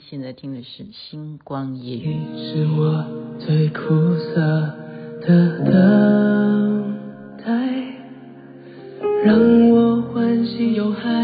现在听的是《星光夜雨》。你是我最苦涩的等待，让我欢喜又害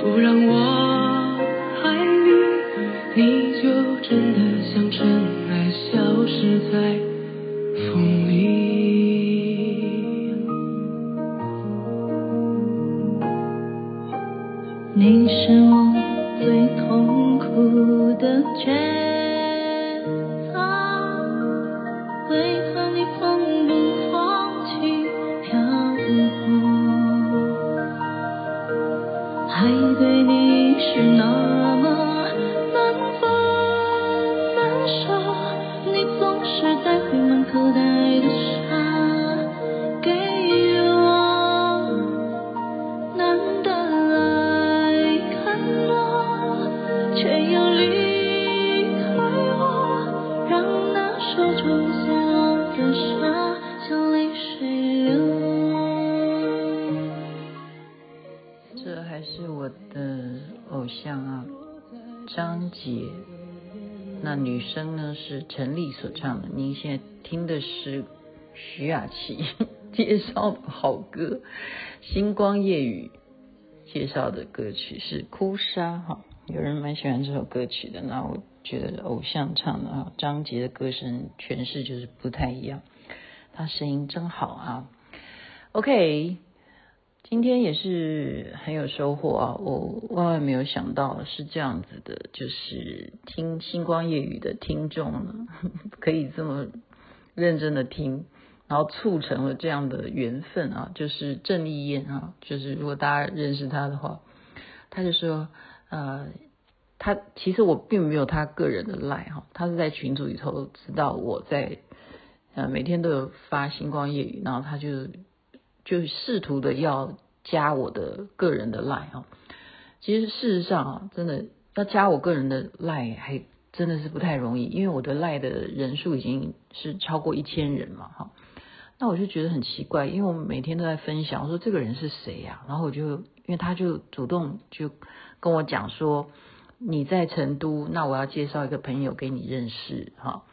不让我陈粒所唱的。您现在听的是徐雅琪 介绍的好歌《星光夜雨》，介绍的歌曲是《哭砂》哈。有人蛮喜欢这首歌曲的，那我觉得偶像唱的啊，张杰的歌声诠释就是不太一样，他声音真好啊。OK。今天也是很有收获啊！我万万没有想到是这样子的，就是听星光夜语的听众呢，可以这么认真的听，然后促成了这样的缘分啊！就是郑丽燕啊，就是如果大家认识他的话，他就说，呃，他其实我并没有他个人的赖哈，他是在群组里头知道我在呃每天都有发星光夜语，然后他就。就试图的要加我的个人的 line 啊，其实事实上啊，真的要加我个人的 line 还真的是不太容易，因为我的 line 的人数已经是超过一千人嘛哈。那我就觉得很奇怪，因为我每天都在分享，我说这个人是谁呀？然后我就因为他就主动就跟我讲说，你在成都，那我要介绍一个朋友给你认识哈。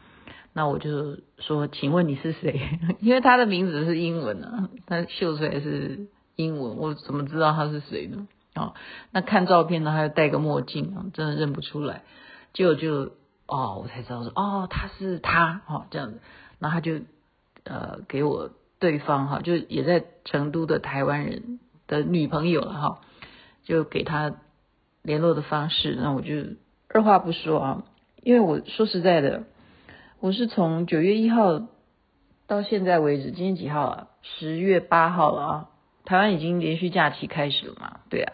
那我就说，请问你是谁？因为他的名字是英文啊，他秀出来是英文，我怎么知道他是谁呢？哦，那看照片呢，他又戴个墨镜啊，真的认不出来。结果就哦，我才知道说哦，他是他哦，这样子。然后他就呃给我对方哈，就也在成都的台湾人的女朋友了哈，就给他联络的方式。那我就二话不说啊，因为我说实在的。我是从九月一号到现在为止，今天几号啊？十月八号了啊！台湾已经连续假期开始了嘛？对啊，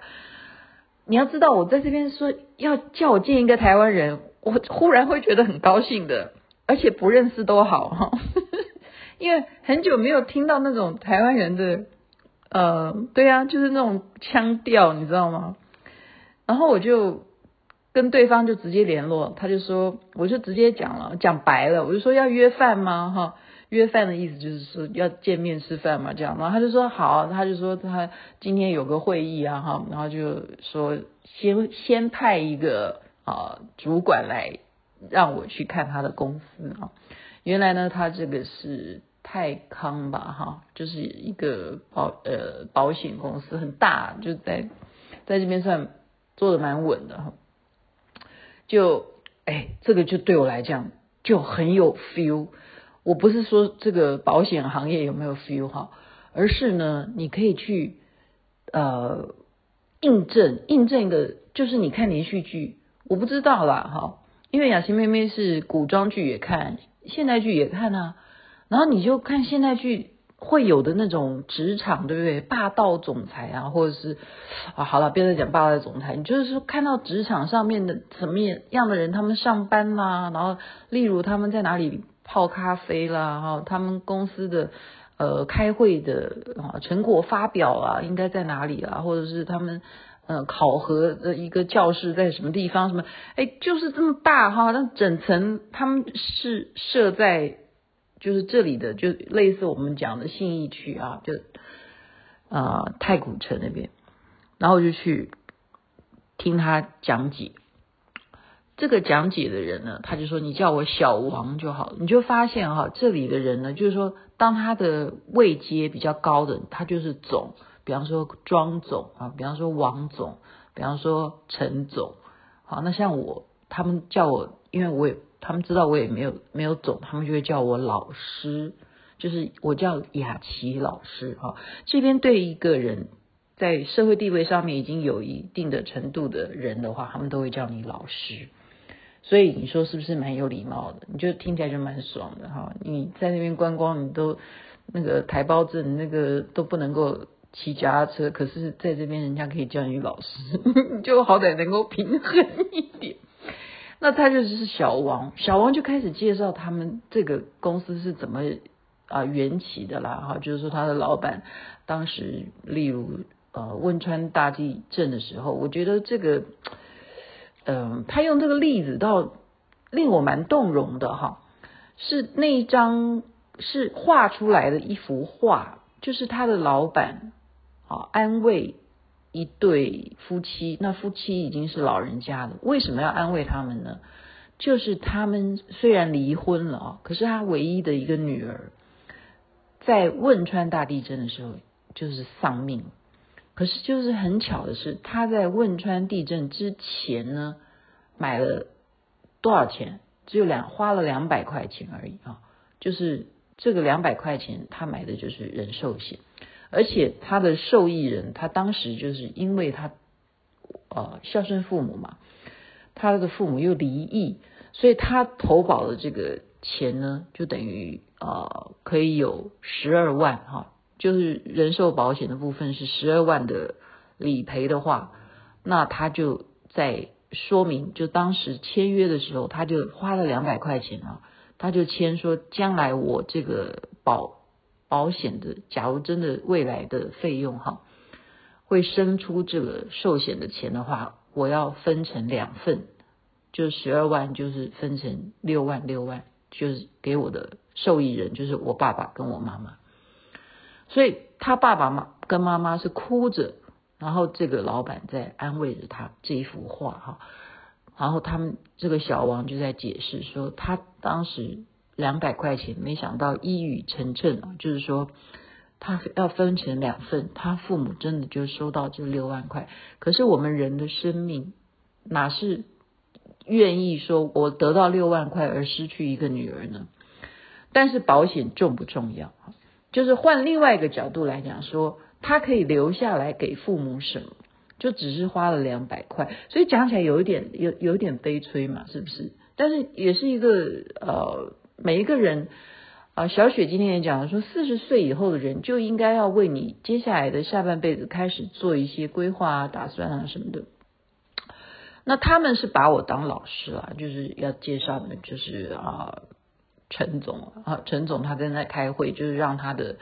你要知道，我在这边说要叫我见一个台湾人，我忽然会觉得很高兴的，而且不认识都好哈，因为很久没有听到那种台湾人的，呃，对啊，就是那种腔调，你知道吗？然后我就。跟对方就直接联络，他就说，我就直接讲了，讲白了，我就说要约饭吗？哈，约饭的意思就是说要见面吃饭嘛，这样。然后他就说好，他就说他今天有个会议啊，哈，然后就说先先派一个啊主管来让我去看他的公司啊。原来呢，他这个是泰康吧，哈，就是一个保呃保险公司，很大，就在在这边算做的蛮稳的哈。就哎，这个就对我来讲就很有 feel。我不是说这个保险行业有没有 feel 哈，而是呢，你可以去呃印证印证一个，就是你看连续剧，我不知道啦哈，因为雅琪妹妹是古装剧也看，现代剧也看啊，然后你就看现代剧。会有的那种职场，对不对？霸道总裁啊，或者是啊，好了，别再讲霸道总裁。你就是，看到职场上面的什么样的人，他们上班啦，然后例如他们在哪里泡咖啡啦，哈，他们公司的呃开会的啊成果发表啊，应该在哪里啊，或者是他们呃考核的一个教室在什么地方，什么哎就是这么大哈，那整层他们是设在就是这里的，就类似我们讲的信义区啊，就、呃、太古城那边，然后就去听他讲解。这个讲解的人呢，他就说：“你叫我小王就好。”你就发现哈，这里的人呢，就是说，当他的位阶比较高的，他就是总，比方说庄总啊，比方说王总，比方说陈总。好，那像我，他们叫我，因为我也，他们知道我也没有没有走，他们就会叫我老师，就是我叫雅琪老师哈。这边对一个人在社会地位上面已经有一定的程度的人的话，他们都会叫你老师。所以你说是不是蛮有礼貌的？你就听起来就蛮爽的哈。你在那边观光，你都那个台胞证，那个都不能够骑脚踏车，可是在这边人家可以叫你老师，你 就好歹能够平衡一点。那他就是小王，小王就开始介绍他们这个公司是怎么啊缘起的啦哈，就是说他的老板当时例如呃汶川大地震的时候，我觉得这个。嗯，他用这个例子倒令我蛮动容的哈，是那一张是画出来的一幅画，就是他的老板啊安慰一对夫妻，那夫妻已经是老人家了，为什么要安慰他们呢？就是他们虽然离婚了啊，可是他唯一的一个女儿在汶川大地震的时候就是丧命。可是就是很巧的是，他在汶川地震之前呢，买了多少钱？只有两花了两百块钱而已啊！就是这个两百块钱，他买的就是人寿险，而且他的受益人，他当时就是因为他呃孝顺父母嘛，他的父母又离异，所以他投保的这个钱呢，就等于呃可以有十二万哈。就是人寿保险的部分是十二万的理赔的话，那他就在说明，就当时签约的时候，他就花了两百块钱啊，他就签说，将来我这个保保险的，假如真的未来的费用哈，会生出这个寿险的钱的话，我要分成两份，就十二万就是分成六万六万，就是给我的受益人，就是我爸爸跟我妈妈。所以他爸爸妈跟妈妈是哭着，然后这个老板在安慰着他这一幅画哈，然后他们这个小王就在解释说，他当时两百块钱，没想到一语成谶，就是说他要分成两份，他父母真的就收到这六万块。可是我们人的生命哪是愿意说我得到六万块而失去一个女儿呢？但是保险重不重要？就是换另外一个角度来讲，说他可以留下来给父母什么，就只是花了两百块，所以讲起来有一点有有点悲催嘛，是不是？但是也是一个呃，每一个人啊、小雪今天也讲了，说四十岁以后的人就应该要为你接下来的下半辈子开始做一些规划啊、打算啊什么的。那他们是把我当老师啊，就是要介绍的，就是啊。陈总啊，陈总他正在开会，就是让他的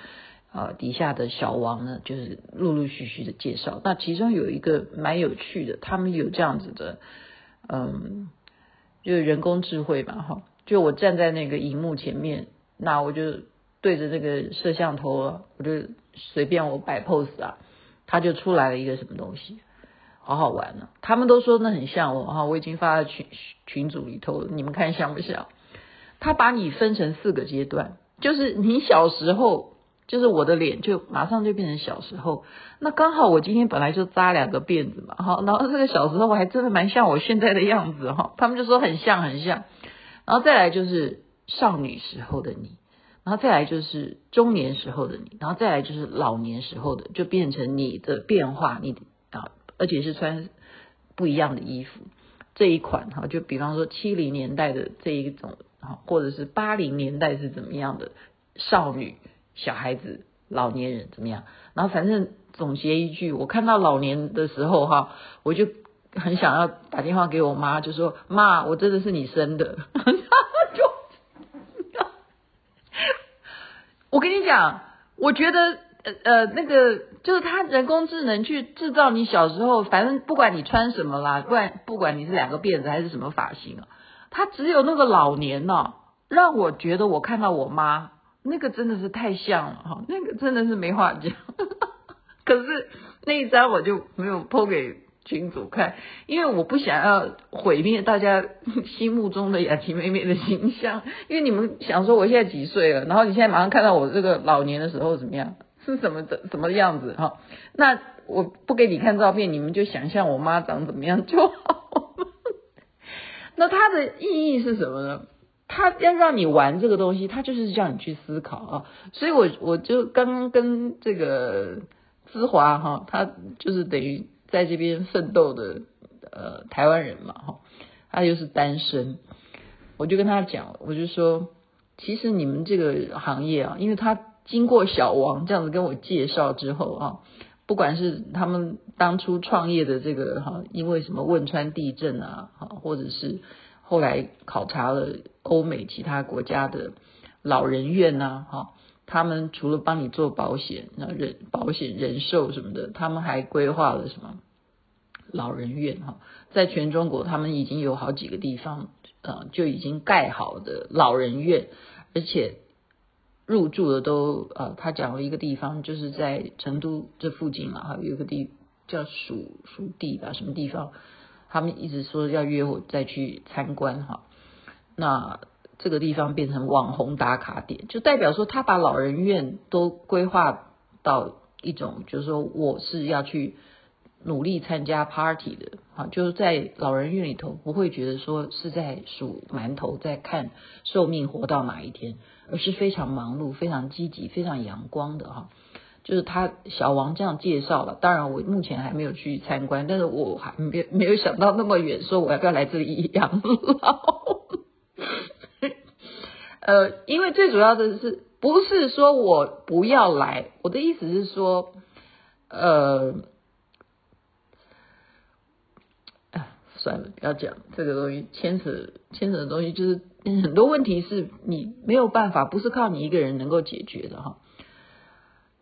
啊底下的小王呢，就是陆陆续续的介绍。那其中有一个蛮有趣的，他们有这样子的，嗯，就是人工智慧嘛，哈，就我站在那个荧幕前面，那我就对着这个摄像头，我就随便我摆 pose 啊，他就出来了一个什么东西，好好玩呢、啊。他们都说那很像我哈，我已经发在群群组里头了，你们看像不像？他把你分成四个阶段，就是你小时候，就是我的脸就马上就变成小时候。那刚好我今天本来就扎两个辫子嘛，哈，然后这个小时候我还真的蛮像我现在的样子哈。他们就说很像很像，然后再来就是少女时候的你，然后再来就是中年时候的你，然后再来就是老年时候的，就变成你的变化，你啊，而且是穿不一样的衣服。这一款哈，就比方说七零年代的这一种啊。或者是八零年代是怎么样的少女、小孩子、老年人怎么样？然后反正总结一句，我看到老年的时候哈，我就很想要打电话给我妈，就说妈，我真的是你生的。就，我跟你讲，我觉得呃呃那个就是他人工智能去制造你小时候，反正不管你穿什么啦，不管不管你是两个辫子还是什么发型啊，他只有那个老年呢、啊，让我觉得我看到我妈那个真的是太像了哈，那个真的是没话讲。可是那一张我就没有 po 给群组看，因为我不想要毁灭大家心目中的雅琪妹妹的形象。因为你们想说我现在几岁了，然后你现在马上看到我这个老年的时候怎么样，是什么的什么样子哈？那我不给你看照片，你们就想象我妈长怎么样就好。那它的意义是什么呢？它要让你玩这个东西，它就是叫你去思考啊。所以我我就刚刚跟这个。芝华哈，他就是等于在这边奋斗的呃台湾人嘛哈，他又是单身，我就跟他讲，我就说，其实你们这个行业啊，因为他经过小王这样子跟我介绍之后啊，不管是他们当初创业的这个哈，因为什么汶川地震啊，哈，或者是后来考察了欧美其他国家的老人院呐，哈。他们除了帮你做保险、那人保险人寿什么的，他们还规划了什么老人院哈，在全中国他们已经有好几个地方呃就已经盖好的老人院，而且入住的都呃，他讲了一个地方就是在成都这附近嘛哈，有一个地叫蜀蜀地吧，什么地方，他们一直说要约我再去参观哈，那。这个地方变成网红打卡点，就代表说他把老人院都规划到一种，就是说我是要去努力参加 party 的啊，就是在老人院里头不会觉得说是在数馒头，在看寿命活到哪一天，而是非常忙碌、非常积极、非常阳光的哈。就是他小王这样介绍了，当然我目前还没有去参观，但是我还没没有想到那么远，说我要不要来这里养老。呃，因为最主要的是，不是说我不要来，我的意思是说，呃，哎，算了，不要讲这个东西，牵扯牵扯的东西，就是很多问题是你没有办法，不是靠你一个人能够解决的哈。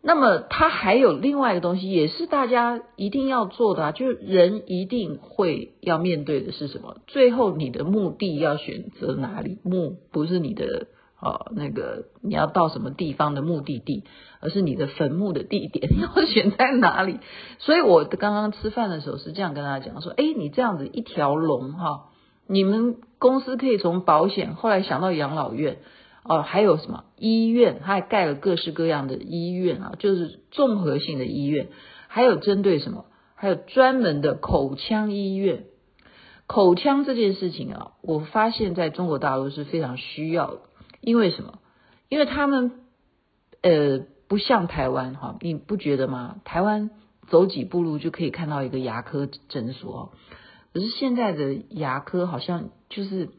那么，它还有另外一个东西，也是大家一定要做的啊，就是人一定会要面对的是什么？最后你的目的要选择哪里？目不是你的哦，那个你要到什么地方的目的地，而是你的坟墓的地点要选在哪里？所以我刚刚吃饭的时候是这样跟大家讲说：哎，你这样子一条龙哈，你们公司可以从保险，后来想到养老院。哦，还有什么医院？他还盖了各式各样的医院啊，就是综合性的医院。还有针对什么？还有专门的口腔医院。口腔这件事情啊，我发现在中国大陆是非常需要的。因为什么？因为他们呃不像台湾哈，你不觉得吗？台湾走几步路就可以看到一个牙科诊所，可是现在的牙科好像就是。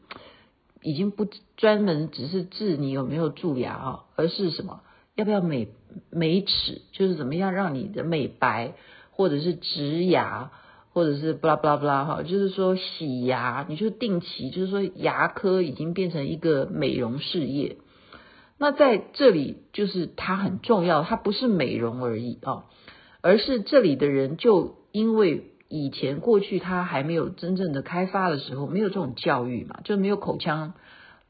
已经不专门只是治你有没有蛀牙啊，而是什么？要不要美美齿？就是怎么样让你的美白，或者是植牙，或者是布拉布拉布拉哈，就是说洗牙，你就定期，就是说牙科已经变成一个美容事业。那在这里就是它很重要，它不是美容而已啊，而是这里的人就因为。以前过去他还没有真正的开发的时候，没有这种教育嘛，就没有口腔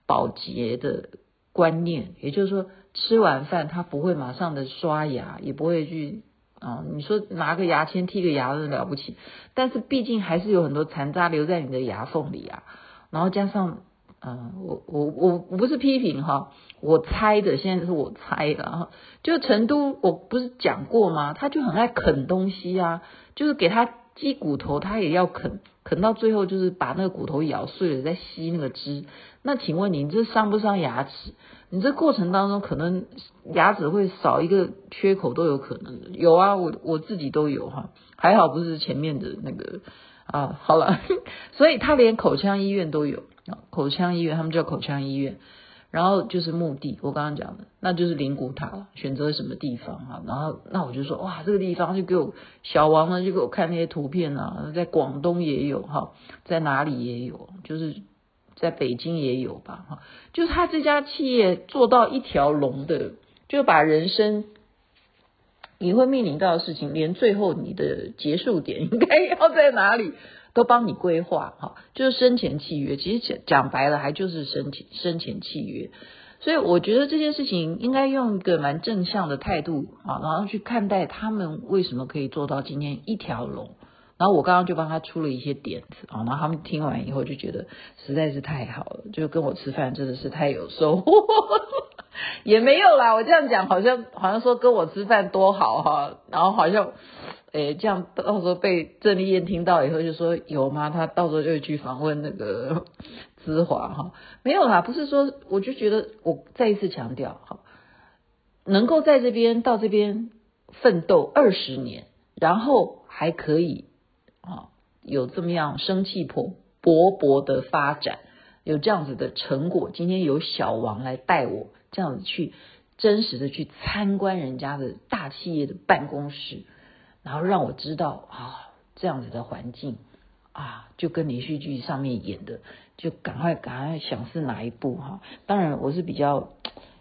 保洁的观念。也就是说，吃完饭他不会马上的刷牙，也不会去啊、你说拿个牙签剔个牙都了不起，但是毕竟还是有很多残渣留在你的牙缝里啊。然后加上，嗯、我我我我不是批评哈，我猜的，现在是我猜的哈。就成都，我不是讲过吗？他就很爱啃东西啊，就是给他。鸡骨头它也要啃，啃到最后就是把那个骨头咬碎了，再吸那个汁。那请问你你这伤不伤牙齿？你这过程当中可能牙齿会少一个缺口都有可能的。有啊，我我自己都有哈，还好不是前面的那个啊。好了，所以他连口腔医院都有，口腔医院他们叫口腔医院。然后就是墓地，我刚刚讲的，那就是灵骨塔。选择什么地方啊？然后那我就说，哇，这个地方就给我小王呢，就给我看那些图片啊，在广东也有哈，在哪里也有，就是在北京也有吧哈。就是他这家企业做到一条龙的，就把人生你会面临到的事情，连最后你的结束点应该要在哪里，都帮你规划哈，就是生前契约。其实讲讲白了，还就是生前生前契约。所以我觉得这件事情应该用一个蛮正向的态度啊，然后去看待他们为什么可以做到今天一条龙。然后我刚刚就帮他出了一些点子啊，然后他们听完以后就觉得实在是太好了，就跟我吃饭真的是太有收获。也没有啦，我这样讲好像好像说跟我吃饭多好哈，然后好像诶这样到时候被郑丽燕听到以后就说有吗？他到时候就会去访问那个。芝华哈，没有啦，不是说，我就觉得我再一次强调哈，能够在这边到这边奋斗二十年，然后还可以啊有这么样生气勃勃勃的发展，有这样子的成果。今天有小王来带我这样子去真实的去参观人家的大企业的办公室，然后让我知道啊这样子的环境啊，就跟连续剧上面演的。就赶快赶快想是哪一部哈，当然我是比较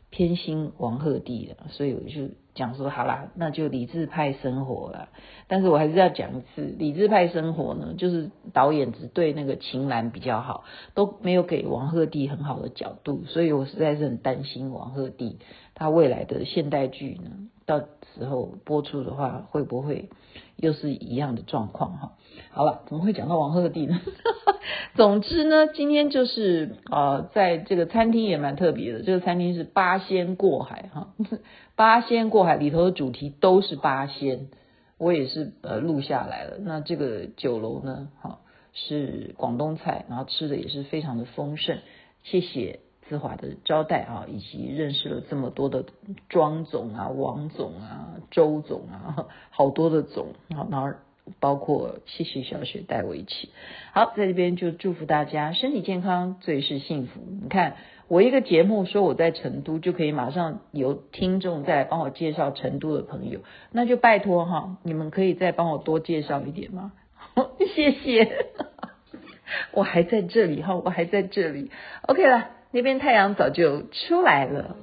偏心王鹤棣的，所以我就讲说好啦，那就理智派生活啦。但是我还是要讲一次，理智派生活呢，就是导演只对那个秦岚比较好，都没有给王鹤棣很好的角度，所以我实在是很担心王鹤棣他未来的现代剧呢，到时候播出的话会不会又是一样的状况哈？好了，怎么会讲到王鹤棣呢？总之呢，今天就是呃，在这个餐厅也蛮特别的。这个餐厅是八仙过海哈，八仙过海里头的主题都是八仙，我也是呃录下来了。那这个酒楼呢，哈是广东菜，然后吃的也是非常的丰盛。谢谢姿华的招待啊，以及认识了这么多的庄总啊、王总啊、周总啊，好多的总，然后。包括谢谢小雪带我一起，好，在这边就祝福大家身体健康，最是幸福。你看我一个节目说我在成都，就可以马上有听众再帮我介绍成都的朋友，那就拜托哈，你们可以再帮我多介绍一点吗？谢谢，我还在这里哈，我还在这里。OK 了，那边太阳早就出来了。